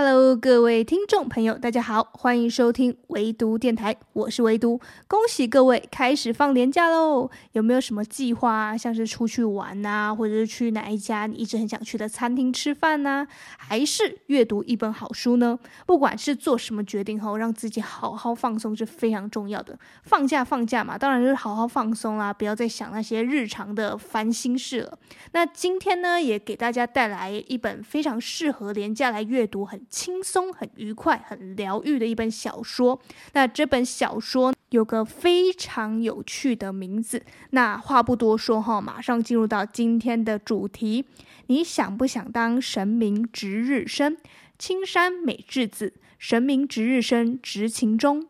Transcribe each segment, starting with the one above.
Hello，各位听众朋友，大家好，欢迎收听唯读电台，我是唯读。恭喜各位开始放年假喽！有没有什么计划啊？像是出去玩啊，或者是去哪一家你一直很想去的餐厅吃饭呢？还是阅读一本好书呢？不管是做什么决定后，让自己好好放松是非常重要的。放假放假嘛，当然是好好放松啦，不要再想那些日常的烦心事了。那今天呢，也给大家带来一本非常适合连假来阅读，很轻松、很愉快、很疗愈的一本小说。那这本小说有个非常有趣的名字。那话不多说哈，马上进入到今天的主题。你想不想当神明值日生？青山美智子，神明值日生执勤中。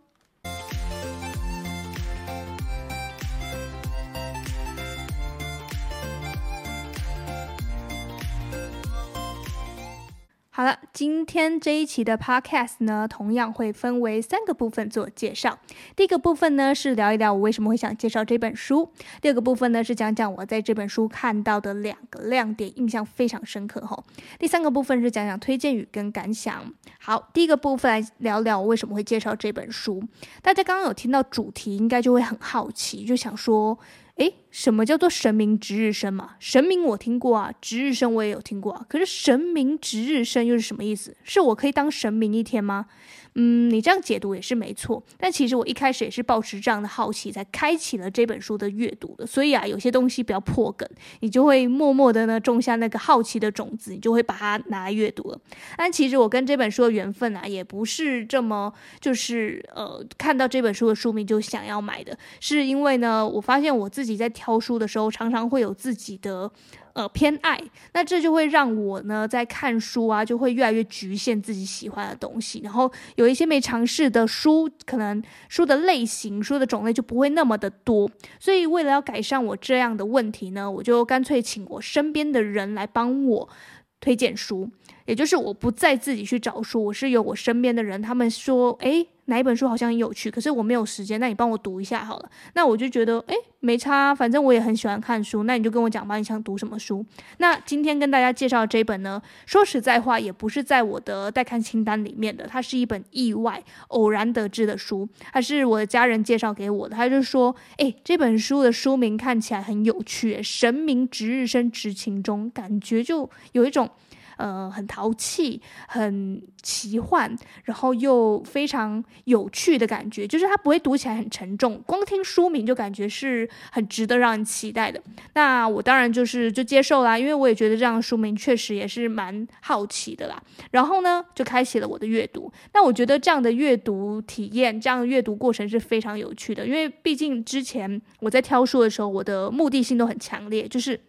好了，今天这一期的 Podcast 呢，同样会分为三个部分做介绍。第一个部分呢是聊一聊我为什么会想介绍这本书。第二个部分呢是讲讲我在这本书看到的两个亮点，印象非常深刻吼。第三个部分是讲讲推荐语跟感想。好，第一个部分来聊聊我为什么会介绍这本书。大家刚刚有听到主题，应该就会很好奇，就想说。诶，什么叫做神明值日生嘛？神明我听过啊，值日生我也有听过啊。可是神明值日生又是什么意思？是我可以当神明一天吗？嗯，你这样解读也是没错，但其实我一开始也是抱持这样的好奇，才开启了这本书的阅读的。所以啊，有些东西不要破梗，你就会默默的呢种下那个好奇的种子，你就会把它拿来阅读了。但其实我跟这本书的缘分啊，也不是这么就是呃看到这本书的书名就想要买的，是因为呢，我发现我自己在挑书的时候，常常会有自己的。呃，偏爱，那这就会让我呢，在看书啊，就会越来越局限自己喜欢的东西，然后有一些没尝试的书，可能书的类型、书的种类就不会那么的多。所以，为了要改善我这样的问题呢，我就干脆请我身边的人来帮我推荐书，也就是我不再自己去找书，我是由我身边的人，他们说，诶。哪一本书好像很有趣，可是我没有时间，那你帮我读一下好了。那我就觉得，诶，没差，反正我也很喜欢看书。那你就跟我讲吧，你想读什么书？那今天跟大家介绍这本呢，说实在话，也不是在我的待看清单里面的，它是一本意外偶然得知的书，它是我的家人介绍给我的。他就说，诶，这本书的书名看起来很有趣，神明值日生执勤中，感觉就有一种。呃，很淘气，很奇幻，然后又非常有趣的感觉，就是它不会读起来很沉重，光听书名就感觉是很值得让人期待的。那我当然就是就接受啦，因为我也觉得这样的书名确实也是蛮好奇的啦。然后呢，就开启了我的阅读。那我觉得这样的阅读体验，这样的阅读过程是非常有趣的，因为毕竟之前我在挑书的时候，我的目的性都很强烈，就是。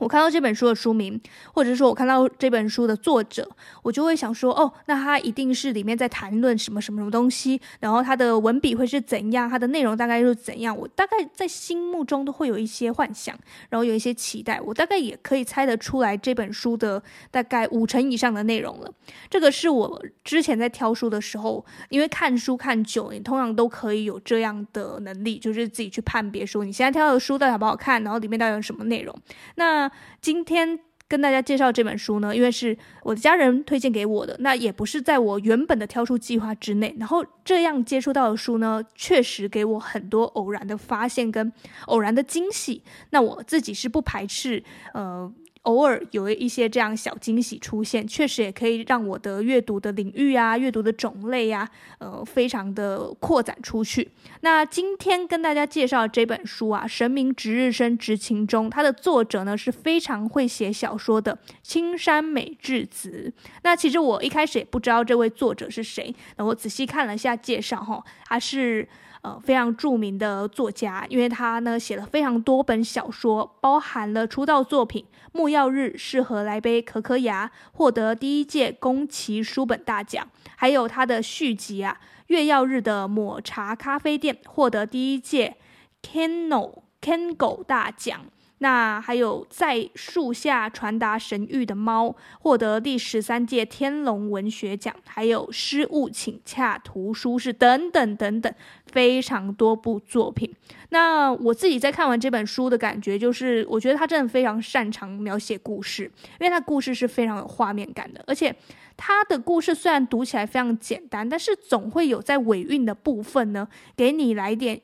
我看到这本书的书名，或者说我看到这本书的作者，我就会想说，哦，那他一定是里面在谈论什么什么什么东西，然后他的文笔会是怎样，他的内容大概又是怎样，我大概在心目中都会有一些幻想，然后有一些期待，我大概也可以猜得出来这本书的大概五成以上的内容了。这个是我之前在挑书的时候，因为看书看久，你通常都可以有这样的能力，就是自己去判别说你现在挑的书到底好不好看，然后里面到底有什么内容。那今天跟大家介绍这本书呢，因为是我的家人推荐给我的，那也不是在我原本的挑书计划之内。然后这样接触到的书呢，确实给我很多偶然的发现跟偶然的惊喜。那我自己是不排斥，呃。偶尔有一些这样小惊喜出现，确实也可以让我的阅读的领域啊、阅读的种类呀、啊，呃，非常的扩展出去。那今天跟大家介绍这本书啊，《神明值日生执勤中》，它的作者呢是非常会写小说的青山美智子。那其实我一开始也不知道这位作者是谁，那我仔细看了一下介绍，哈，他是。呃，非常著名的作家，因为他呢写了非常多本小说，包含了出道作品《木曜日适合来杯可可牙》，获得第一届宫崎书本大奖，还有他的续集啊《月曜日的抹茶咖啡店》，获得第一届 Kano Kango 大奖。那还有在树下传达神谕的猫获得第十三届天龙文学奖，还有失物请洽图书室等等等等，非常多部作品。那我自己在看完这本书的感觉，就是我觉得他真的非常擅长描写故事，因为他故事是非常有画面感的，而且他的故事虽然读起来非常简单，但是总会有在尾韵的部分呢，给你来点。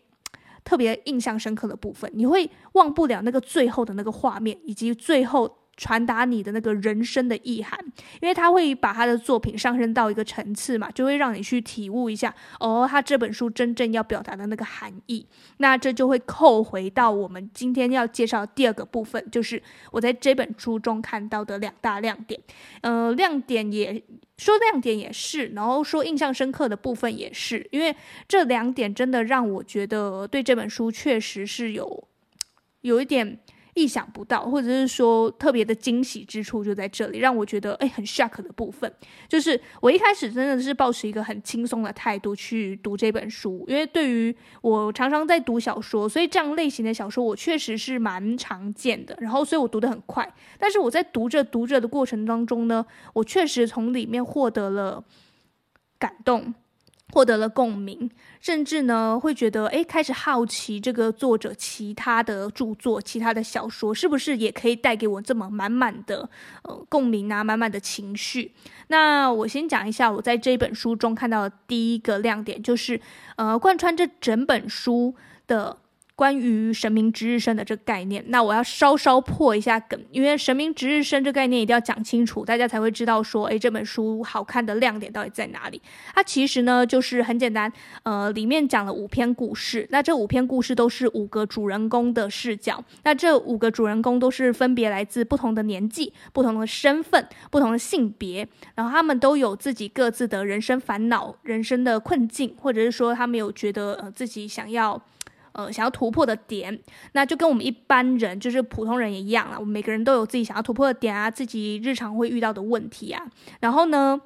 特别印象深刻的部分，你会忘不了那个最后的那个画面，以及最后传达你的那个人生的意涵，因为他会把他的作品上升到一个层次嘛，就会让你去体悟一下，哦，他这本书真正要表达的那个含义。那这就会扣回到我们今天要介绍第二个部分，就是我在这本书中看到的两大亮点。呃，亮点也。说亮点也是，然后说印象深刻的部分也是，因为这两点真的让我觉得对这本书确实是有有一点。意想不到，或者是说特别的惊喜之处就在这里，让我觉得哎很 shock 的部分，就是我一开始真的是抱持一个很轻松的态度去读这本书，因为对于我常常在读小说，所以这样类型的小说我确实是蛮常见的，然后所以我读得很快，但是我在读着读着的过程当中呢，我确实从里面获得了感动。获得了共鸣，甚至呢会觉得，哎，开始好奇这个作者其他的著作、其他的小说是不是也可以带给我这么满满的呃共鸣啊，满满的情绪。那我先讲一下我在这本书中看到的第一个亮点，就是呃贯穿这整本书的。关于神明值日生的这个概念，那我要稍稍破一下梗，因为神明值日生这概念一定要讲清楚，大家才会知道说，诶，这本书好看的亮点到底在哪里？它其实呢就是很简单，呃，里面讲了五篇故事，那这五篇故事都是五个主人公的视角，那这五个主人公都是分别来自不同的年纪、不同的身份、不同的性别，然后他们都有自己各自的人生烦恼、人生的困境，或者是说他们有觉得呃自己想要。呃，想要突破的点，那就跟我们一般人，就是普通人也一样啦。我们每个人都有自己想要突破的点啊，自己日常会遇到的问题啊。然后呢，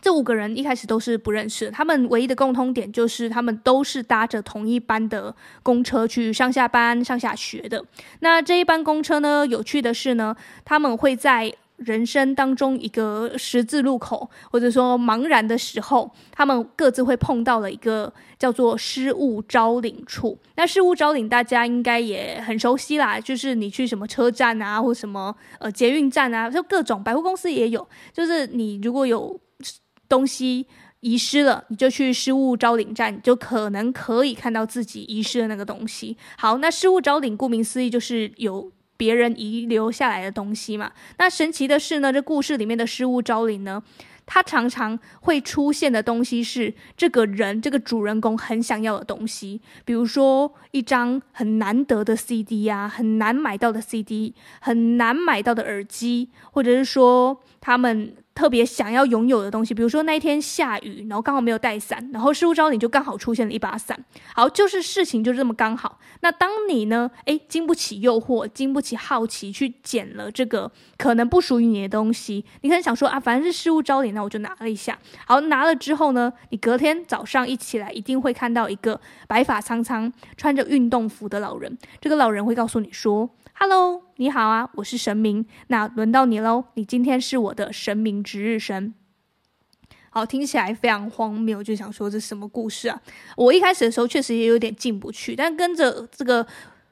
这五个人一开始都是不认识，他们唯一的共通点就是他们都是搭着同一班的公车去上下班、上下学的。那这一班公车呢，有趣的是呢，他们会在。人生当中一个十字路口，或者说茫然的时候，他们各自会碰到了一个叫做失物招领处。那失物招领大家应该也很熟悉啦，就是你去什么车站啊，或什么呃捷运站啊，就各种百货公司也有。就是你如果有东西遗失了，你就去失物招领站，就可能可以看到自己遗失的那个东西。好，那失物招领顾名思义就是有。别人遗留下来的东西嘛，那神奇的是呢，这故事里面的失物招领呢，它常常会出现的东西是这个人这个主人公很想要的东西，比如说一张很难得的 CD 啊，很难买到的 CD，很难买到的耳机，或者是说他们。特别想要拥有的东西，比如说那一天下雨，然后刚好没有带伞，然后失物招领就刚好出现了一把伞。好，就是事情就这么刚好。那当你呢，诶，经不起诱惑，经不起好奇，去捡了这个可能不属于你的东西，你可能想说啊，反正是失物招领，那我就拿了一下。好，拿了之后呢，你隔天早上一起来，一定会看到一个白发苍苍、穿着运动服的老人。这个老人会告诉你说。Hello，你好啊，我是神明，那轮到你喽，你今天是我的神明值日生。好，听起来非常荒谬，就想说这什么故事啊？我一开始的时候确实也有点进不去，但跟着这个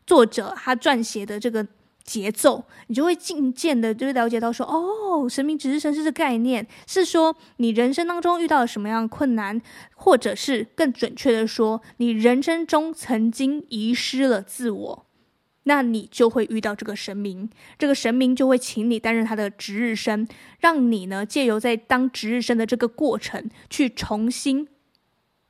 作者他撰写的这个节奏，你就会渐渐的就了解到说，哦，神明值日生是这个概念，是说你人生当中遇到了什么样的困难，或者是更准确的说，你人生中曾经遗失了自我。那你就会遇到这个神明，这个神明就会请你担任他的值日生，让你呢借由在当值日生的这个过程，去重新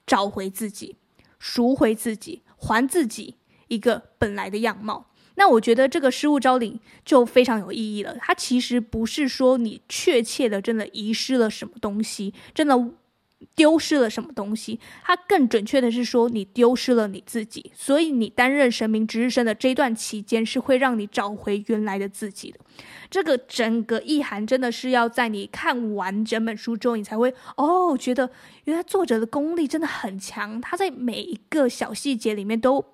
找回自己，赎回自己，还自己一个本来的样貌。那我觉得这个失物招领就非常有意义了。它其实不是说你确切的真的遗失了什么东西，真的。丢失了什么东西？它更准确的是说，你丢失了你自己。所以，你担任神明值日生的这段期间，是会让你找回原来的自己的。这个整个意涵真的是要在你看完整本书之后，你才会哦，觉得原来作者的功力真的很强。他在每一个小细节里面都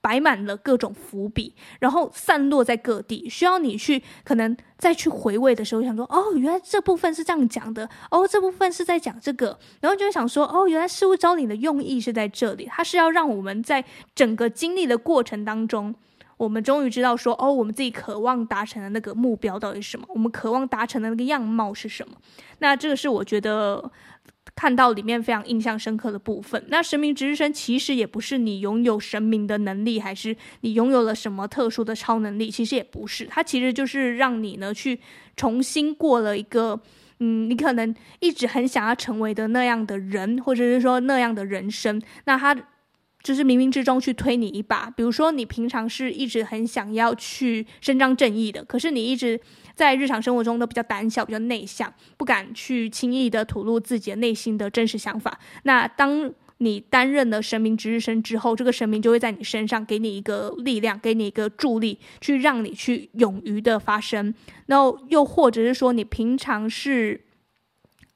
摆满了各种伏笔，然后散落在各地，需要你去可能再去回味的时候，想说哦，原来这部分是这样讲的，哦，这部分是在讲这个，然后就会想说哦，原来事物招领的用意是在这里，它是要让我们在整个经历的过程当中，我们终于知道说哦，我们自己渴望达成的那个目标到底是什么，我们渴望达成的那个样貌是什么，那这个是我觉得。看到里面非常印象深刻的部分。那神明值日生其实也不是你拥有神明的能力，还是你拥有了什么特殊的超能力，其实也不是。它其实就是让你呢去重新过了一个，嗯，你可能一直很想要成为的那样的人，或者是说那样的人生。那他就是冥冥之中去推你一把。比如说，你平常是一直很想要去伸张正义的，可是你一直。在日常生活中都比较胆小，比较内向，不敢去轻易的吐露自己的内心的真实想法。那当你担任了神明值日生之后，这个神明就会在你身上给你一个力量，给你一个助力，去让你去勇于的发声。然后又或者是说，你平常是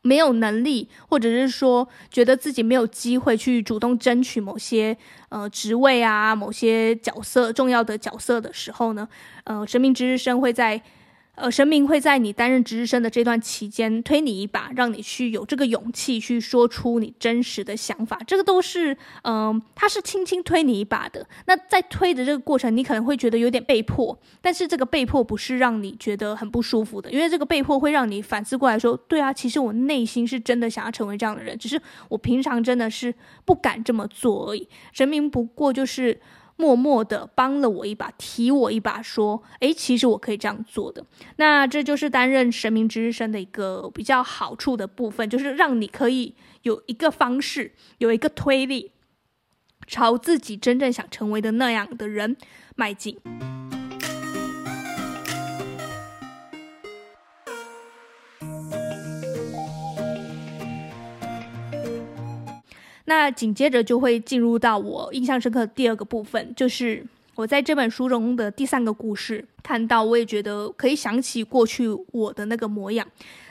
没有能力，或者是说觉得自己没有机会去主动争取某些呃职位啊、某些角色重要的角色的时候呢，呃，神明值日生会在。呃，神明会在你担任值日生的这段期间推你一把，让你去有这个勇气去说出你真实的想法。这个都是，嗯、他是轻轻推你一把的。那在推的这个过程，你可能会觉得有点被迫，但是这个被迫不是让你觉得很不舒服的，因为这个被迫会让你反思过来说，对啊，其实我内心是真的想要成为这样的人，只是我平常真的是不敢这么做而已。神明不过就是。默默的帮了我一把，提我一把，说：“诶，其实我可以这样做的。”那这就是担任神明之日生的一个比较好处的部分，就是让你可以有一个方式，有一个推力，朝自己真正想成为的那样的人迈进。那紧接着就会进入到我印象深刻的第二个部分，就是我在这本书中的第三个故事看到，我也觉得可以想起过去我的那个模样。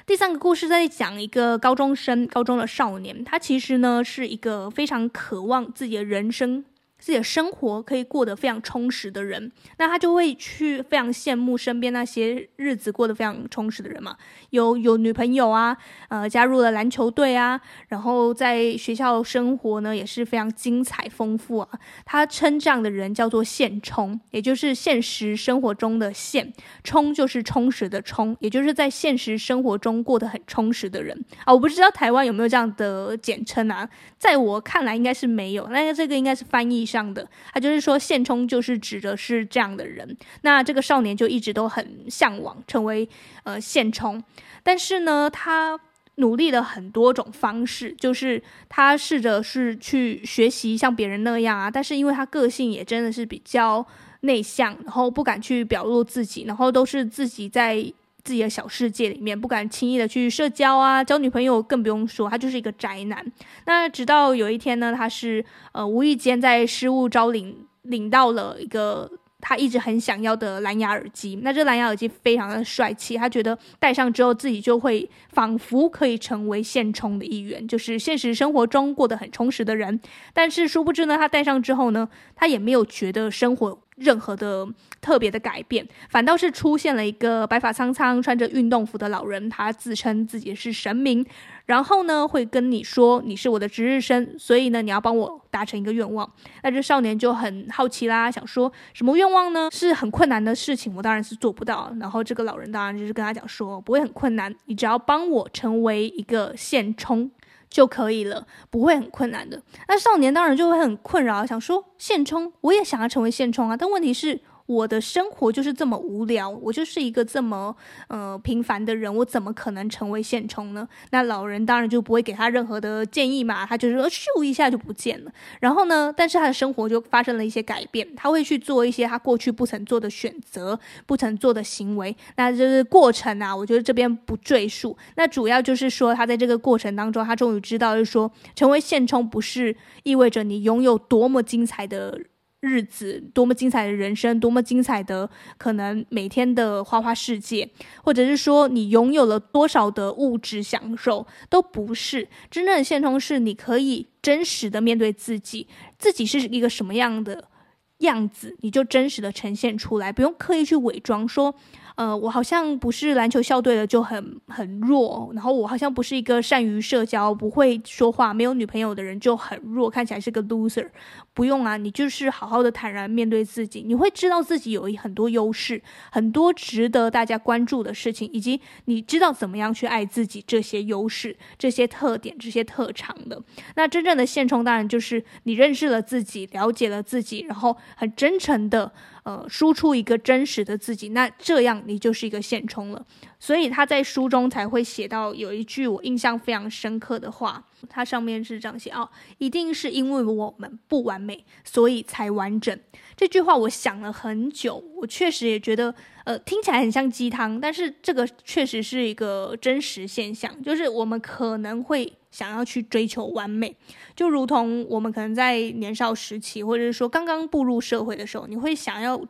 第三个故事在讲一个高中生，高中的少年，他其实呢是一个非常渴望自己的人生。自己的生活可以过得非常充实的人，那他就会去非常羡慕身边那些日子过得非常充实的人嘛。有有女朋友啊，呃，加入了篮球队啊，然后在学校生活呢也是非常精彩丰富啊。他称这样的人叫做现充，也就是现实生活中的现，充就是充实的充，也就是在现实生活中过得很充实的人啊。我不知道台湾有没有这样的简称啊，在我看来应该是没有，那这个应该是翻译。这样的，他就是说，现充就是指的是这样的人。那这个少年就一直都很向往成为呃现充，但是呢，他努力了很多种方式，就是他试着是去学习像别人那样啊，但是因为他个性也真的是比较内向，然后不敢去表露自己，然后都是自己在。自己的小世界里面，不敢轻易的去社交啊，交女朋友更不用说，他就是一个宅男。那直到有一天呢，他是呃无意间在失物招领领到了一个他一直很想要的蓝牙耳机。那这蓝牙耳机非常的帅气，他觉得戴上之后自己就会仿佛可以成为现充的一员，就是现实生活中过得很充实的人。但是殊不知呢，他戴上之后呢，他也没有觉得生活。任何的特别的改变，反倒是出现了一个白发苍苍、穿着运动服的老人，他自称自己是神明，然后呢会跟你说你是我的值日生，所以呢你要帮我达成一个愿望。那这少年就很好奇啦，想说什么愿望呢？是很困难的事情，我当然是做不到。然后这个老人当然就是跟他讲说，不会很困难，你只要帮我成为一个现充。就可以了，不会很困难的。那少年当然就会很困扰，想说现充，我也想要成为现充啊，但问题是。我的生活就是这么无聊，我就是一个这么呃平凡的人，我怎么可能成为现充呢？那老人当然就不会给他任何的建议嘛，他就是说咻一下就不见了。然后呢，但是他的生活就发生了一些改变，他会去做一些他过去不曾做的选择，不曾做的行为。那就是过程啊，我觉得这边不赘述。那主要就是说，他在这个过程当中，他终于知道，就是说成为现充不是意味着你拥有多么精彩的。日子多么精彩的人生，多么精彩的可能每天的花花世界，或者是说你拥有了多少的物质享受，都不是真正的现充。是你可以真实的面对自己，自己是一个什么样的样子，你就真实的呈现出来，不用刻意去伪装说。呃，我好像不是篮球校队的就很很弱，然后我好像不是一个善于社交、不会说话、没有女朋友的人就很弱，看起来是个 loser。不用啊，你就是好好的坦然面对自己，你会知道自己有很多优势，很多值得大家关注的事情，以及你知道怎么样去爱自己这些优势、这些特点、这些特长的。那真正的现充当然就是你认识了自己，了解了自己，然后很真诚的。呃，输出一个真实的自己，那这样你就是一个现充了。所以他在书中才会写到有一句我印象非常深刻的话，它上面是这样写哦，一定是因为我们不完美，所以才完整。这句话我想了很久，我确实也觉得，呃，听起来很像鸡汤，但是这个确实是一个真实现象，就是我们可能会。想要去追求完美，就如同我们可能在年少时期，或者是说刚刚步入社会的时候，你会想要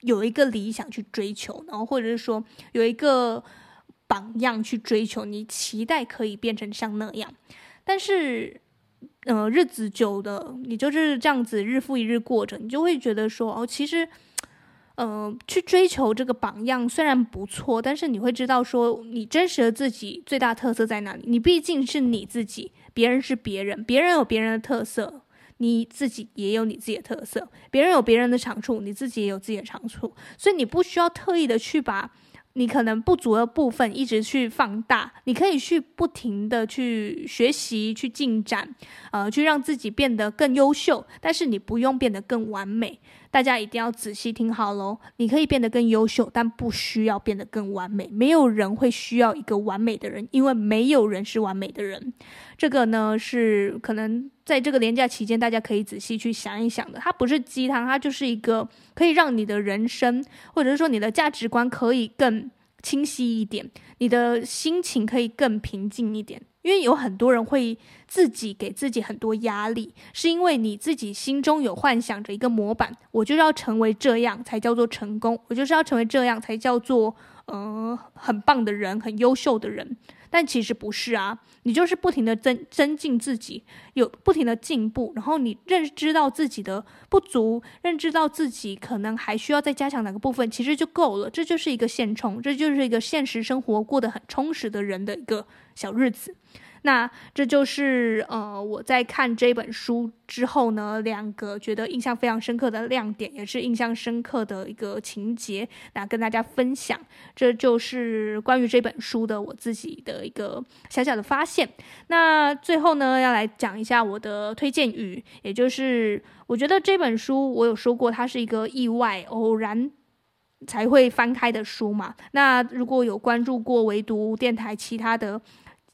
有一个理想去追求，然后或者是说有一个榜样去追求，你期待可以变成像那样。但是，呃，日子久的，你就是这样子日复一日过着，你就会觉得说，哦，其实。呃，去追求这个榜样虽然不错，但是你会知道说，你真实的自己最大特色在哪里？你毕竟是你自己，别人是别人，别人有别人的特色，你自己也有你自己的特色。别人有别人的长处，你自己也有自己的长处，所以你不需要特意的去把。你可能不足的部分一直去放大，你可以去不停的去学习、去进展，呃，去让自己变得更优秀。但是你不用变得更完美，大家一定要仔细听好喽。你可以变得更优秀，但不需要变得更完美。没有人会需要一个完美的人，因为没有人是完美的人。这个呢，是可能在这个廉价期间，大家可以仔细去想一想的。它不是鸡汤，它就是一个可以让你的人生，或者是说你的价值观可以更清晰一点，你的心情可以更平静一点。因为有很多人会自己给自己很多压力，是因为你自己心中有幻想着一个模板，我就是要成为这样才叫做成功，我就是要成为这样才叫做呃很棒的人，很优秀的人。但其实不是啊，你就是不停的增增进自己，有不停的进步，然后你认知到自己的不足，认知到自己可能还需要再加强哪个部分，其实就够了。这就是一个现充，这就是一个现实生活过得很充实的人的一个小日子。那这就是呃，我在看这本书之后呢，两个觉得印象非常深刻的亮点，也是印象深刻的一个情节，那跟大家分享。这就是关于这本书的我自己的一个小小的发现。那最后呢，要来讲一下我的推荐语，也就是我觉得这本书我有说过，它是一个意外偶然才会翻开的书嘛。那如果有关注过唯独电台其他的。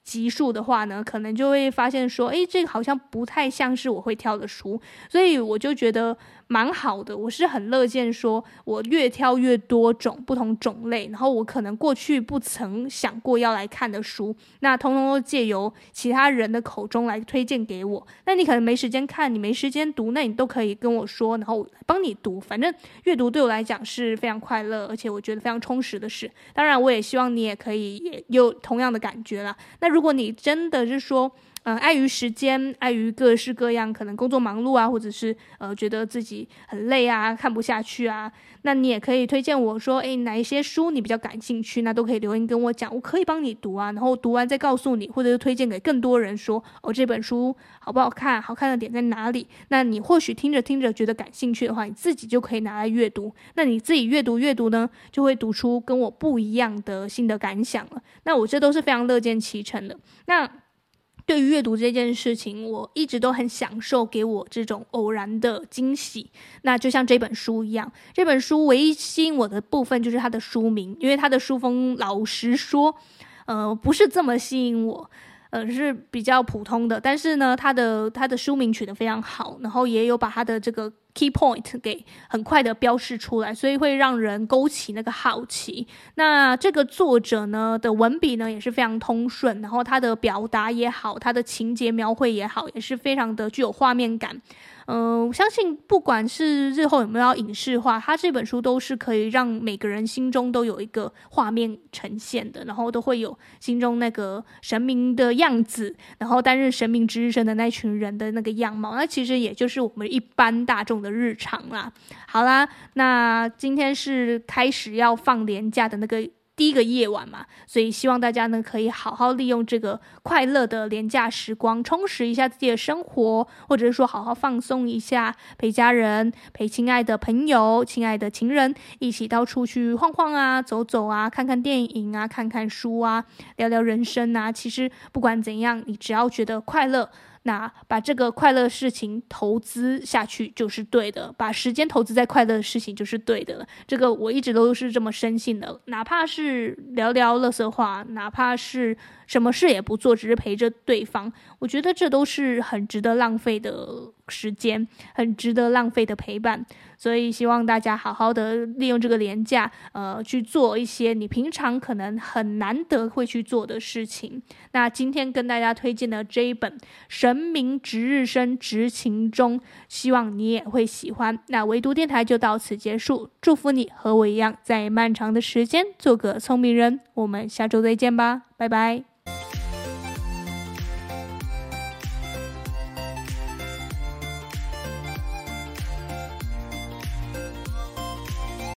级数的话呢，可能就会发现说，诶，这个好像不太像是我会挑的书，所以我就觉得。蛮好的，我是很乐见说，我越挑越多种不同种类，然后我可能过去不曾想过要来看的书，那通通都借由其他人的口中来推荐给我。那你可能没时间看，你没时间读，那你都可以跟我说，然后我帮你读。反正阅读对我来讲是非常快乐，而且我觉得非常充实的事。当然，我也希望你也可以也有同样的感觉啦。那如果你真的是说，呃，碍于时间，碍于各式各样，可能工作忙碌啊，或者是呃觉得自己很累啊，看不下去啊，那你也可以推荐我说，诶，哪一些书你比较感兴趣，那都可以留言跟我讲，我可以帮你读啊，然后读完再告诉你，或者是推荐给更多人说，哦，这本书好不好看，好看的点在哪里？那你或许听着听着觉得感兴趣的话，你自己就可以拿来阅读，那你自己阅读阅读呢，就会读出跟我不一样的新的感想了。那我这都是非常乐见其成的。那。对于阅读这件事情，我一直都很享受给我这种偶然的惊喜。那就像这本书一样，这本书唯一吸引我的部分就是它的书名，因为它的书封，老实说，呃，不是这么吸引我。呃，是比较普通的，但是呢，它的它的书名取得非常好，然后也有把它的这个 key point 给很快的标示出来，所以会让人勾起那个好奇。那这个作者呢的文笔呢也是非常通顺，然后他的表达也好，他的情节描绘也好，也是非常的具有画面感。嗯、我相信不管是日后有没有要影视化，他这本书都是可以让每个人心中都有一个画面呈现的，然后都会有心中那个神明的样子，然后担任神明之身的那群人的那个样貌，那其实也就是我们一般大众的日常啦。好啦，那今天是开始要放年假的那个。第一个夜晚嘛，所以希望大家呢可以好好利用这个快乐的廉价时光，充实一下自己的生活，或者是说好好放松一下，陪家人、陪亲爱的朋友、亲爱的情人一起到处去晃晃啊、走走啊、看看电影啊、看看书啊、聊聊人生啊。其实不管怎样，你只要觉得快乐。那把这个快乐事情投资下去就是对的，把时间投资在快乐的事情就是对的了。这个我一直都是这么深信的，哪怕是聊聊乐色话，哪怕是什么事也不做，只是陪着对方，我觉得这都是很值得浪费的时间，很值得浪费的陪伴。所以希望大家好好的利用这个连假，呃，去做一些你平常可能很难得会去做的事情。那今天跟大家推荐的这一本《神明值日生执勤中》，希望你也会喜欢。那唯独电台就到此结束，祝福你和我一样，在漫长的时间做个聪明人。我们下周再见吧，拜拜。